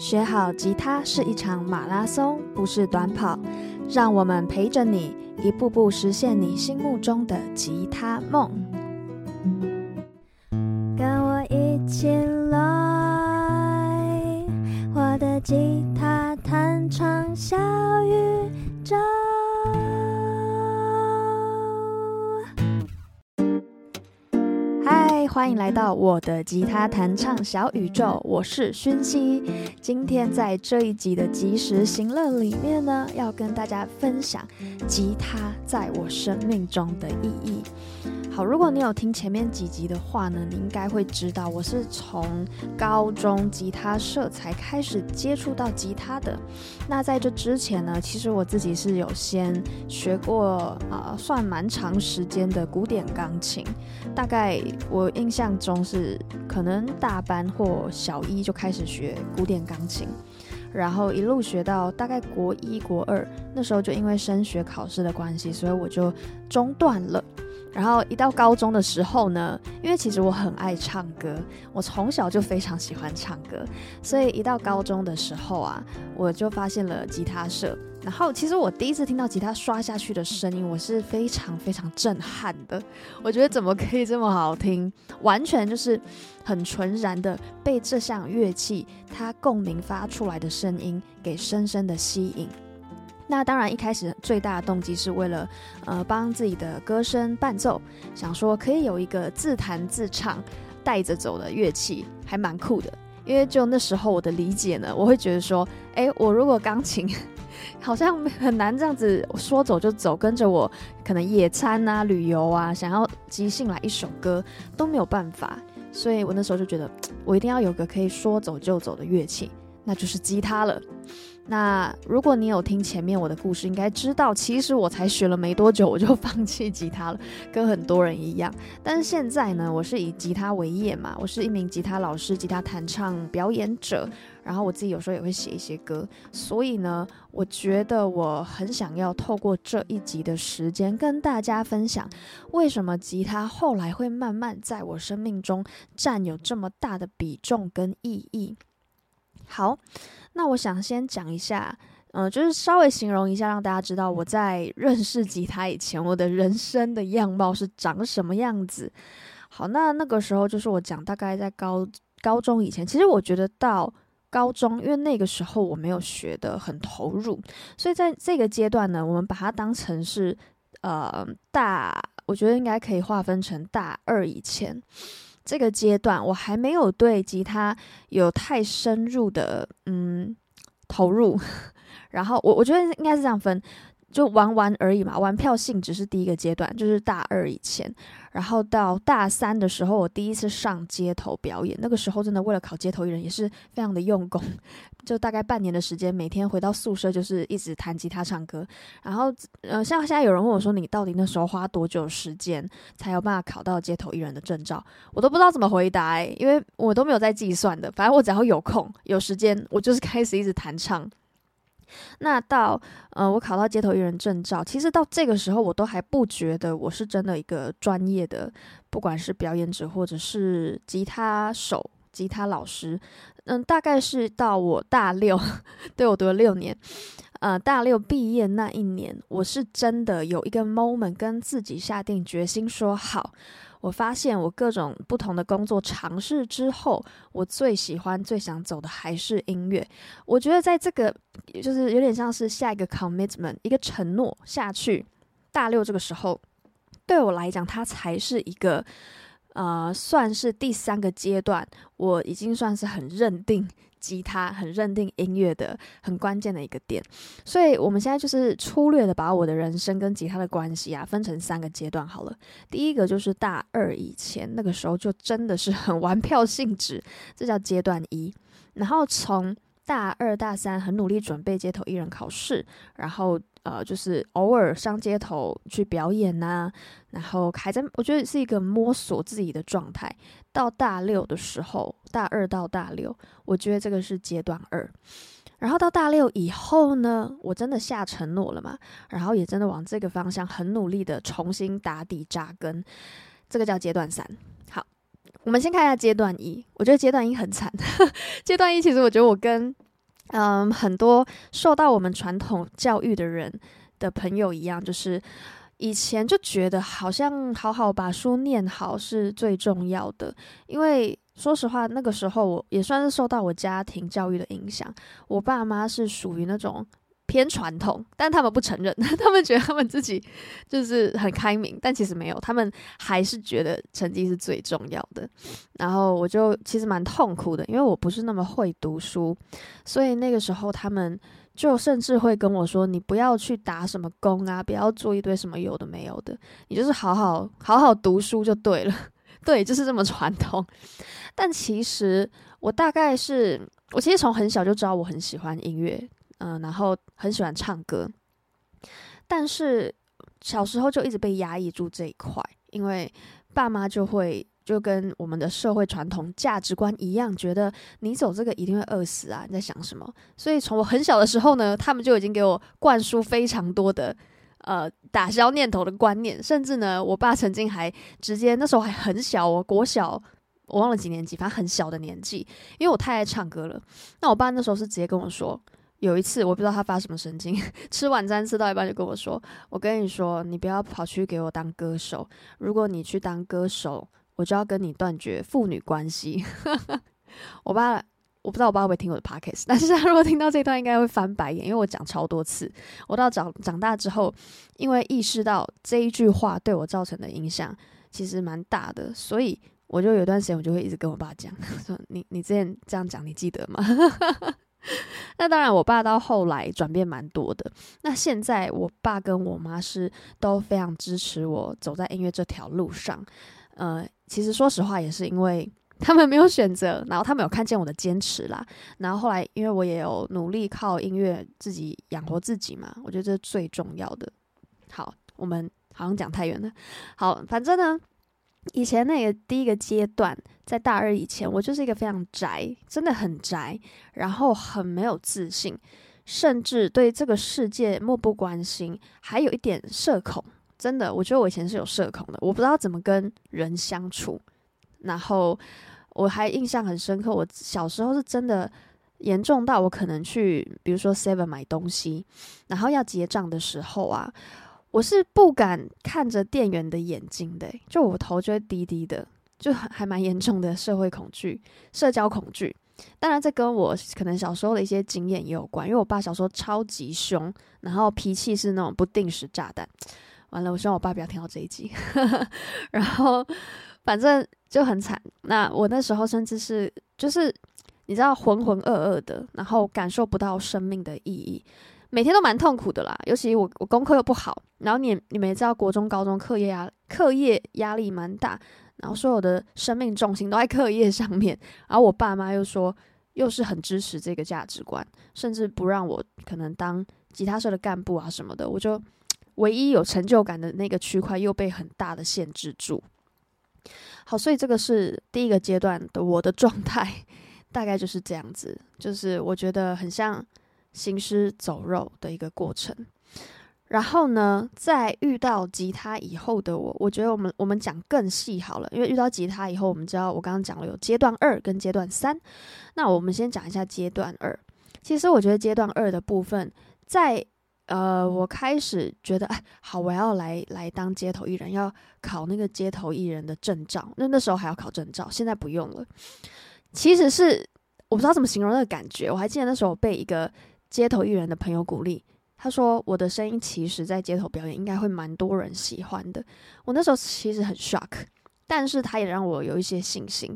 学好吉他是一场马拉松，不是短跑。让我们陪着你，一步步实现你心目中的吉他梦。跟我一起来，我的吉他弹唱小欢迎来到我的吉他弹唱小宇宙，我是薰希。今天在这一集的即时行乐里面呢，要跟大家分享吉他在我生命中的意义。如果你有听前面几集的话呢，你应该会知道我是从高中吉他社才开始接触到吉他的。那在这之前呢，其实我自己是有先学过啊、算蛮长时间的古典钢琴。大概我印象中是可能大班或小一就开始学古典钢琴，然后一路学到大概国一、国二，那时候就因为升学考试的关系，所以我就中断了。然后一到高中的时候呢，因为其实我很爱唱歌，我从小就非常喜欢唱歌，所以一到高中的时候啊，我就发现了吉他社。然后其实我第一次听到吉他刷下去的声音，我是非常非常震撼的。我觉得怎么可以这么好听？完全就是很纯然的被这项乐器它共鸣发出来的声音给深深的吸引。那当然，一开始最大的动机是为了，呃，帮自己的歌声伴奏，想说可以有一个自弹自唱带着走的乐器，还蛮酷的。因为就那时候我的理解呢，我会觉得说，诶，我如果钢琴好像很难这样子说走就走，跟着我可能野餐啊、旅游啊，想要即兴来一首歌都没有办法。所以我那时候就觉得，我一定要有个可以说走就走的乐器，那就是吉他了。那如果你有听前面我的故事，应该知道，其实我才学了没多久，我就放弃吉他了，跟很多人一样。但是现在呢，我是以吉他为业嘛，我是一名吉他老师、吉他弹唱表演者，然后我自己有时候也会写一些歌。所以呢，我觉得我很想要透过这一集的时间，跟大家分享，为什么吉他后来会慢慢在我生命中占有这么大的比重跟意义。好。那我想先讲一下，嗯、就是稍微形容一下，让大家知道我在认识吉他以前，我的人生的样貌是长什么样子。好，那那个时候就是我讲，大概在高高中以前，其实我觉得到高中，因为那个时候我没有学得很投入，所以在这个阶段呢，我们把它当成是呃大，我觉得应该可以划分成大二以前。这个阶段我还没有对吉他有太深入的嗯投入，然后我我觉得应该是这样分。就玩玩而已嘛，玩票性只是第一个阶段，就是大二以前，然后到大三的时候，我第一次上街头表演，那个时候真的为了考街头艺人也是非常的用功，就大概半年的时间，每天回到宿舍就是一直弹吉他唱歌，然后呃，像现在有人问我说，你到底那时候花多久时间才有办法考到街头艺人的证照？我都不知道怎么回答，因为我都没有在计算的，反正我只要有空有时间，我就是 开始一直弹唱。那到呃，我考到街头艺人证照，其实到这个时候，我都还不觉得我是真的一个专业的，不管是表演者或者是吉他手、吉他老师。嗯，大概是到我大六，对，我读了六年，呃，大六毕业那一年，我是真的有一个 moment 跟自己下定决心说好。我发现我各种不同的工作尝试之后，我最喜欢、最想走的还是音乐。我觉得在这个就是有点像是下一个 commitment，一个承诺下去。大六这个时候，对我来讲，它才是一个呃，算是第三个阶段。我已经算是很认定。吉他很认定音乐的很关键的一个点，所以我们现在就是粗略的把我的人生跟吉他的关系啊分成三个阶段好了。第一个就是大二以前，那个时候就真的是很玩票性质，这叫阶段一。然后从大二大三很努力准备街头艺人考试，然后呃就是偶尔上街头去表演呐、然后还在我觉得是一个摸索自己的状态。到大六的时候，大二到大六，我觉得这个是阶段二。然后到大六以后呢，我真的下承诺了嘛，然后也真的往这个方向很努力的重新打底扎根，这个叫阶段三。我们先看一下阶段一，我觉得阶段一很惨。阶段一其实我觉得我跟嗯，很多受到我们传统教育的人的朋友一样，就是以前就觉得好像好好把书念好是最重要的。因为说实话，那个时候我也算是受到我家庭教育的影响，我爸妈是属于那种。偏传统，但他们不承认，他们觉得他们自己就是很开明，但其实没有，他们还是觉得成绩是最重要的。然后我就其实蛮痛苦的，因为我不是那么会读书，所以那个时候他们就甚至会跟我说：“你不要去打什么工啊，不要做一堆什么有的没有的，你就是好好好好读书就对了。”对，就是这么传统。但其实我大概是，我其实从很小就知道我很喜欢音乐。嗯，然后很喜欢唱歌，但是小时候就一直被压抑住这一块，因为爸妈就会就跟我们的社会传统价值观一样，觉得你走这个一定会饿死啊！你在想什么？所以从我很小的时候呢，他们就已经给我灌输非常多的呃打消念头的观念，甚至呢，我爸曾经还直接那时候还很小哦，国小我忘了几年级，反正很小的年纪，因为我太爱唱歌了。那我爸那时候是直接跟我说。有一次，我不知道他发什么神经，吃晚餐吃到一半就跟我说：“我跟你说，你不要跑去给我当歌手。如果你去当歌手，我就要跟你断绝父女关系。”我爸，我不知道我爸会不会听我的 podcast，但是他如果听到这段，应该会翻白眼，因为我讲超多次。我到长长大之后，因为意识到这一句话对我造成的影响其实蛮大的，所以我就有段时间我就会一直跟我爸讲 说：“你你之前这样讲，你记得吗？” 那当然，我爸到后来转变蛮多的。那现在，我爸跟我妈是都非常支持我走在音乐这条路上。呃，其实说实话，也是因为 他们没有选择，然后他们有看见我的坚持啦。然后后来，因为我也有努力靠音乐自己养活自己嘛，我觉得这是最重要的。好，我们好像讲太远了。好，反正呢。以前那个第一个阶段，在大二以前，我就是一个非常宅，真的很宅，然后很没有自信，甚至对这个世界漠不关心，还有一点社恐。真的，我觉得我以前是有社恐的，我不知道怎么跟人相处。然后我还印象很深刻，我小时候是真的严重到我可能去，比如说 Seven 买东西，然后要结账的时候啊。我是不敢看着店员的眼睛的，就我头就会低低的，就还蛮严重的社会恐惧、社交恐惧。当然，这跟我可能小时候的一些经验也有关，因为我爸小时候超级凶，然后脾气是那种不定时炸弹。完了，我希望我爸不要听到这一集。然后，反正就很惨。那我那时候甚至是就是你知道浑浑噩噩的，然后感受不到生命的意义。每天都蛮痛苦的啦，尤其我我功课又不好，然后你你们也知道，国中、高中课业压课业压力蛮大，然后所有的生命重心都在课业上面，然后我爸妈又说又是很支持这个价值观，甚至不让我可能当吉他社的干部啊什么的，我就唯一有成就感的那个区块又被很大的限制住。好，所以这个是第一个阶段的我的状态，大概就是这样子，就是我觉得很像。行尸走肉的一个过程，然后呢，在遇到吉他以后的我，我觉得我们我们讲更细好了，因为遇到吉他以后，我们知道我刚刚讲了有阶段二跟阶段三，那我们先讲一下阶段二。其实我觉得阶段二的部分，在呃，我开始觉得哎，好，我要来来当街头艺人，要考那个街头艺人的证照，那那时候还要考证照，现在不用了。其实是我不知道怎么形容那个感觉，我还记得那时候被一个。街头艺人的朋友鼓励他说：“我的声音其实，在街头表演应该会蛮多人喜欢的。”我那时候其实很 shock，但是他也让我有一些信心，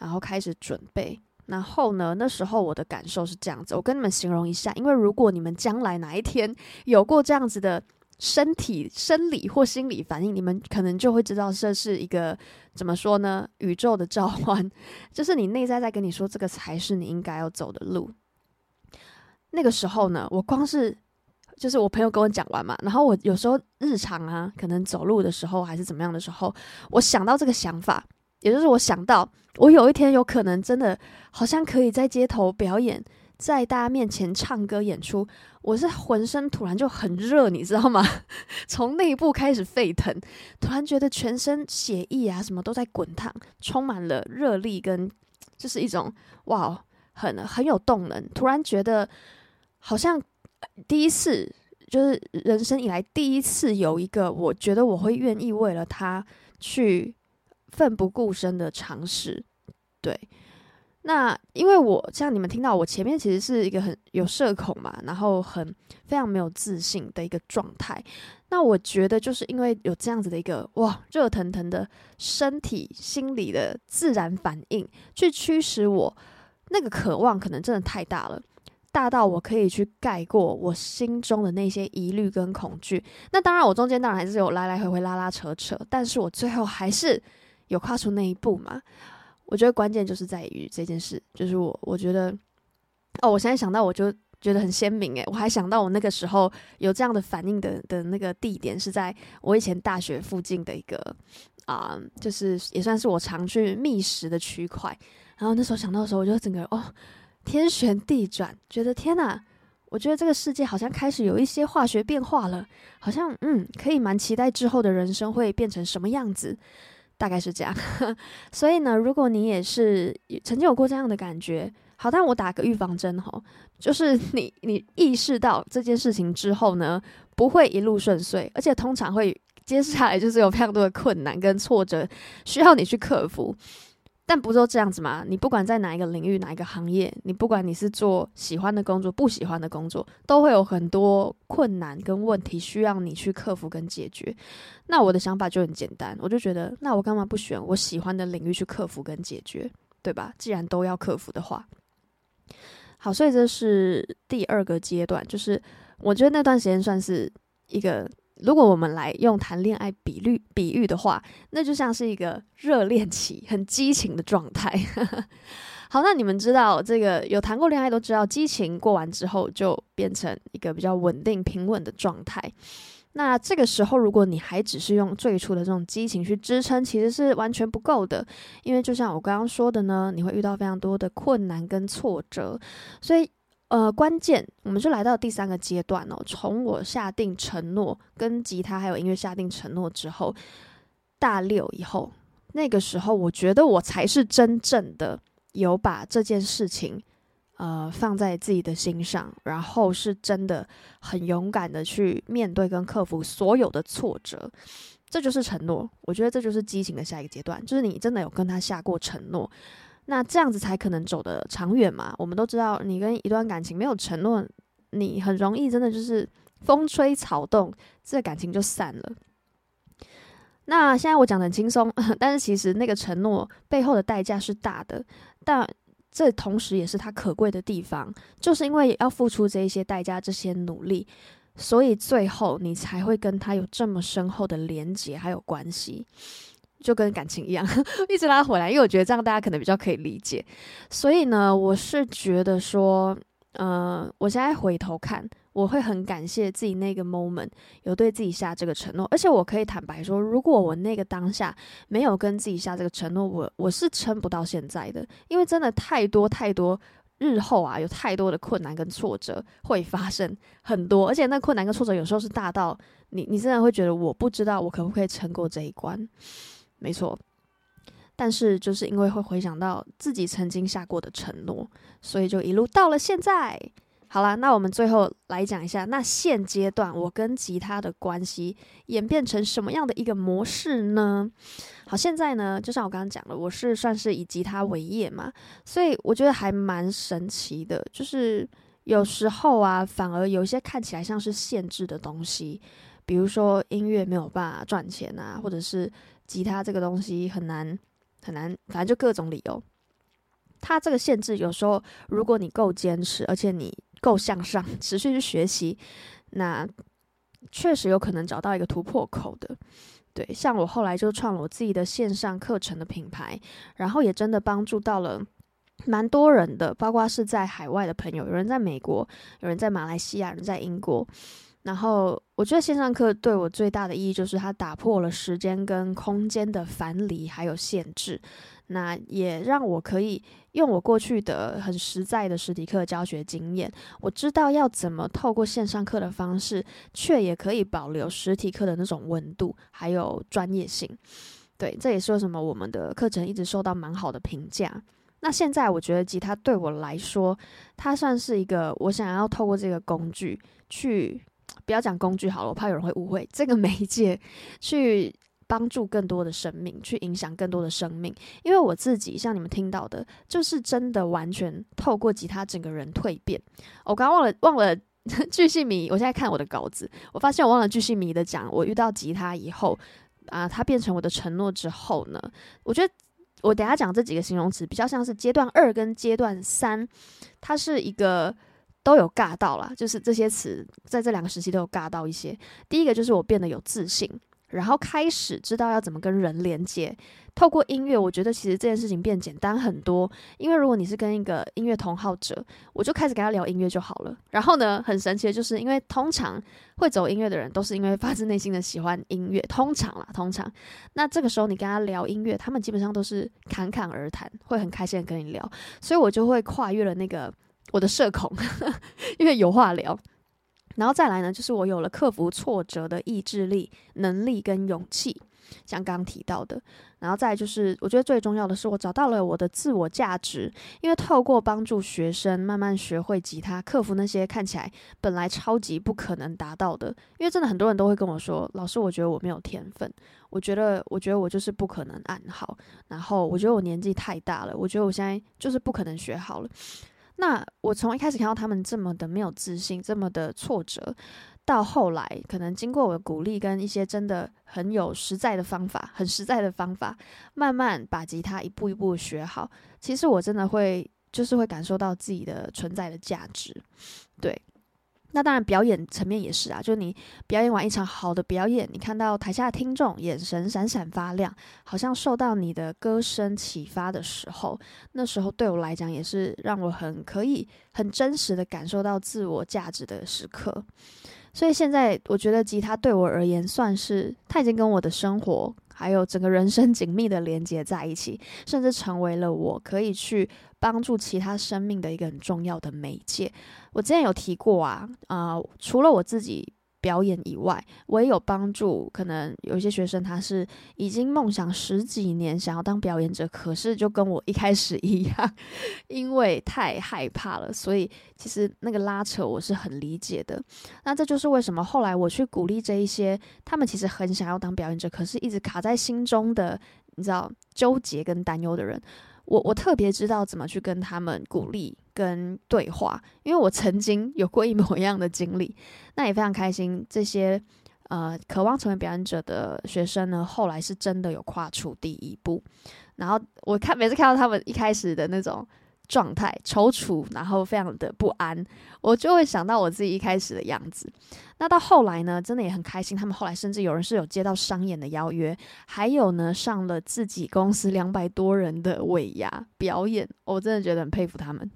然后开始准备。然后呢，那时候我的感受是这样子，我跟你们形容一下，因为如果你们将来哪一天有过这样子的身体、生理或心理反应，你们可能就会知道这是一个怎么说呢？宇宙的召唤，就是你内在在跟你说，这个才是你应该要走的路。那个时候呢，我光是就是我朋友跟我讲完嘛，然后我有时候日常啊，可能走路的时候还是怎么样的时候，我想到这个想法，也就是我想到我有一天有可能真的好像可以在街头表演，在大家面前唱歌演出，我是浑身突然就很热，你知道吗？从内部开始沸腾，突然觉得全身血液啊什么都在滚烫，充满了热力跟就是一种哇。很很有动能，突然觉得好像第一次，就是人生以来第一次有一个，我觉得我会愿意为了他去奋不顾身的尝试，对。那因为我像你们听到我前面其实是一个很有社恐嘛，然后很非常没有自信的一个状态。那我觉得就是因为有这样子的一个哇热腾腾的身体心理的自然反应，去驱使我那个渴望可能真的太大了，大到我可以去盖过我心中的那些疑虑跟恐惧。那当然我中间当然还是有来来回回拉拉扯扯，但是我最后还是有跨出那一步嘛。我觉得关键就是在于这件事，就是我我觉得，哦，我现在想到我就觉得很鲜明诶，我还想到我那个时候有这样的反应的的那个地点是在我以前大学附近的一个啊、就是也算是我常去觅食的区块。然后那时候想到的时候，我就整个哦，天旋地转，觉得天哪，我觉得这个世界好像开始有一些化学变化了，好像嗯，可以蛮期待之后的人生会变成什么样子。大概是这样，所以呢，如果你也是曾经有过这样的感觉，好，但我打个预防针哈，就是你你意识到这件事情之后呢，不会一路顺遂，而且通常会接下来就是有非常多的困难跟挫折需要你去克服。但不都这样子吗？你不管在哪一个领域、哪一个行业，你不管你是做喜欢的工作、不喜欢的工作，都会有很多困难跟问题需要你去克服跟解决。那我的想法就很简单，我就觉得，那我干嘛不选我喜欢的领域去克服跟解决，对吧？既然都要克服的话，好，所以这是第二个阶段，就是我觉得那段时间算是一个。如果我们来用谈恋爱比喻比喻的话，那就像是一个热恋期，很激情的状态。好，那你们知道这个有谈过恋爱都知道，激情过完之后就变成一个比较稳定平稳的状态。那这个时候，如果你还只是用最初的这种激情去支撑，其实是完全不够的。因为就像我刚刚说的呢，你会遇到非常多的困难跟挫折，所以。呃，关键我们就来到第三个阶段哦。从我下定承诺跟吉他还有音乐下定承诺之后，大六以后，那个时候我觉得我才是真正的有把这件事情呃放在自己的心上，然后是真的很勇敢的去面对跟克服所有的挫折。这就是承诺，我觉得这就是激情的下一个阶段，就是你真的有跟他下过承诺。那这样子才可能走得长远嘛。我们都知道，你跟一段感情没有承诺，你很容易真的就是风吹草动，这感情就散了。那现在我讲得很轻松，但是其实那个承诺背后的代价是大的，但这同时也是他可贵的地方，就是因为要付出这一些代价、这些努力，所以最后你才会跟他有这么深厚的连结还有关系。就跟感情一样，一直拉回来，因为我觉得这样大家可能比较可以理解。所以呢，我是觉得说，呃，我现在回头看，我会很感谢自己那个 moment 有对自己下这个承诺，而且我可以坦白说，如果我那个当下没有跟自己下这个承诺，我我是撑不到现在的，因为真的太多太多，日后啊，有太多的困难跟挫折会发生很多，而且那困难跟挫折有时候是大到你，你真的会觉得我不知道我可不可以撑过这一关。没错，但是就是因为会回想到自己曾经下过的承诺，所以就一路到了现在。好啦，那我们最后来讲一下，那现阶段我跟吉他的关系演变成什么样的一个模式呢？好，现在呢，就像我刚刚讲的，我是算是以吉他为业嘛，所以我觉得还蛮神奇的，就是有时候啊，反而有一些看起来像是限制的东西，比如说音乐没有办法赚钱啊，或者是。吉他这个东西很难很难，反正就各种理由。它这个限制有时候，如果你够坚持，而且你够向上，持续去学习，那确实有可能找到一个突破口的。对，像我后来就创了我自己的线上课程的品牌，然后也真的帮助到了蛮多人的，包括是在海外的朋友，有人在美国，有人在马来西亚，有人在英国。然后我觉得线上课对我最大的意义就是它打破了时间跟空间的樊篱还有限制，那也让我可以用我过去的很实在的实体课教学经验，我知道要怎么透过线上课的方式，却也可以保留实体课的那种温度还有专业性。对，这也是为什么我们的课程一直受到蛮好的评价。那现在我觉得吉他对我来说，它算是一个我想要透过这个工具去，不要讲工具好了，我怕有人会误会这个 媒介去。帮助更多的生命，去影响更多的生命。因为我自己像你们听到的，就是真的完全透过吉他整个人蜕变。我刚忘了忘了 巨细靡，我现在看我的稿子，我发现我忘了巨细靡的讲。我遇到吉他以后啊，它变成我的承诺之后呢，我觉得我等下讲这几个形容词比较像是阶段二跟阶段三，它是一个都有尬到啦，就是这些词在这两个时期都有尬到一些。第一个就是我变得有自信。然后开始知道要怎么跟人连接，透过音乐，我觉得其实这件事情变简单很多。因为如果你是跟一个音乐同好者，我就开始跟他聊音乐就好了。然后呢，很神奇的就是，因为通常会走音乐的人都是因为发自内心的喜欢音乐，通常啦，通常。那这个时候你跟他聊音乐，他们基本上都是侃侃而谈，会很开心的跟你聊。所以我就会跨越了那个我的社恐，因为有话聊。然后再来呢，就是我有了克服挫折的意志力、能力跟勇气，像刚刚提到的。然后再就是，我觉得最重要的是，我找到了我的自我价值。因为透过帮助学生慢慢学会吉他，克服那些看起来本来超级不可能达到的。因为真的很多人都会跟我说：“老师，我觉得我没有天分，我觉得，我觉得我就是不可能按好。然后我觉得我年纪太大了，我觉得我现在就是不可能学好了。”那我从一开始看到他们这么的没有自信，这么的挫折，到后来可能经过我的鼓励跟一些真的很有实在的方法，很实在的方法，慢慢把吉他一步一步学好。其实我真的会，就是会感受到自己的存在的价值，对。那当然，表演层面也是啊。就你表演完一场好的表演，你看到台下的听众眼神闪闪发亮，好像受到你的歌声启发的时候，那时候对我来讲也是让我很可以很真实的感受到自我价值的时刻。所以现在我觉得吉他对我而言，算是它已经跟我的生活还有整个人生 紧密的连接在一起，甚至成为了我可以去帮助其他生命的一个很重要的媒介。我之前有提过啊，啊、除了我自己表演以外，我也有帮助。可能有一些学生他是已经梦想十几年想要当表演者，可是就跟我一开始一样，因为太害怕了，所以其实那个拉扯我是很理解的。那这就是为什么后来我去鼓励这一些他们其实很想要当表演者，可是一直卡在心中的，你知道，纠结跟担忧的人。我我特别知道怎么去跟他们鼓励跟对话，因为我曾经有过一模一样的经历，那也非常开心。这些呃渴望成为表演者的学生呢，后来是真的有跨出第一步。然后我看每次看到他们一开始的那种。状态踌躇，然后非常的不安，我就会想到我自己一开始的样子。那到后来呢，真的也很开心。他们后来甚至有人是有接到商演的邀约，还有呢上了自己公司两百多人的尾牙表演，我真的觉得很佩服他们。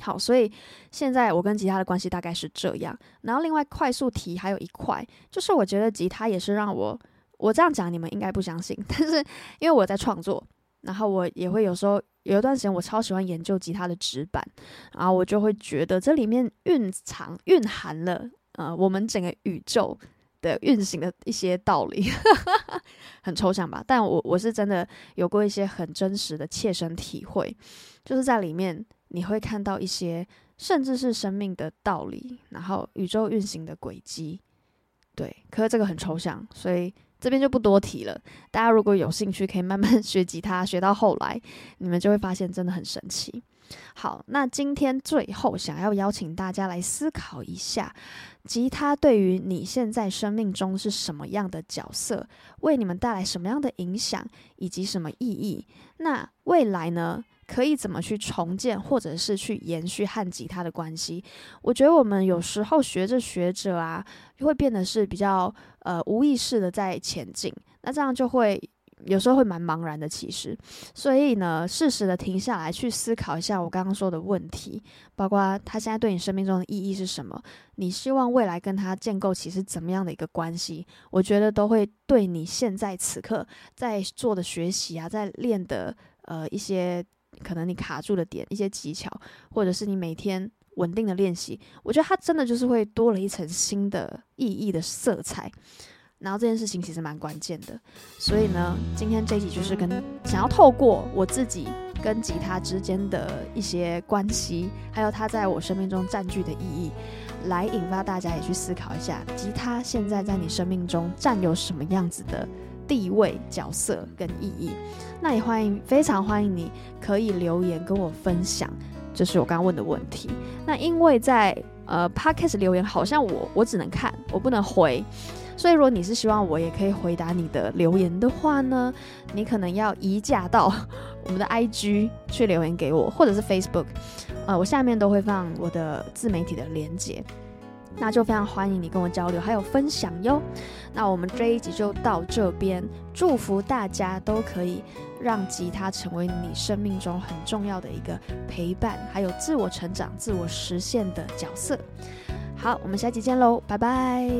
好，所以现在我跟吉他的关系大概是这样。然后另外快速提还有一块，就是我觉得吉他也是让我，我这样讲你们应该不相信，但是因为我在创作，然后我也会有时候。有一段时间，我超喜欢研究吉他的指板，然后我就会觉得这里面蕴藏、蕴含了呃我们整个宇宙的运行的一些道理，很抽象吧？但我我是真的有过一些很真实的切身体会，就是在里面你会看到一些甚至是生命的道理，然后宇宙运行的轨迹。对，可是这个很抽象，所以。这边就不多提了。大家如果有兴趣，可以慢慢 学吉他，学到后来，你们就会发现真的很神奇。好，那今天最后想要邀请大家来思考一下，吉他对于你现在生命中是什么样的角色，为你们带来什么样的影响，以及什么意义？那未来呢？可以怎么去重建，或者是去延续和吉他的关系？我觉得我们有时候学着学着啊，就会变得是比较呃无意识的在前进，那这样就会有时候会蛮茫然的。其实，所以呢，适时的停下来去思考一下我刚刚说的问题，包括他现在对你生命中的意义是什么？你希望未来跟他建构起是怎么样的一个关系？我觉得都会对你现在此刻在做的学习啊，在练的呃一些。可能你卡住的点，一些技巧，或者是你每天稳定的练习，我觉得它真的就是会多了一层新的意义的色彩。然后这件事情其实蛮关键的，所以呢，今天这一集就是跟想要透过我自己。跟吉他之间的一些关系，还有它在我生命中占据的意义，来引发大家也去思考一下，吉他现在在你生命中占有什么样子的地位、角色跟意义。那也欢迎，非常欢迎你可以留言跟我分享，就是我刚刚问的问题。那因为在呃 Podcast 留言，好像我我只能看，我不能回。所以，如果你是希望我也可以回答你的留言的话呢，你可能要移驾到我们的 IG 去留言给我，或者是 Facebook，呃，我下面都会放我的自媒体的连接，那就非常欢迎你跟我交流，还有分享哟。那我们这一集就到这边，祝福大家都可以让吉他成为你生命中很重要的一个陪伴，还有自我成长、自我实现的角色。好，我们下期见喽，拜拜。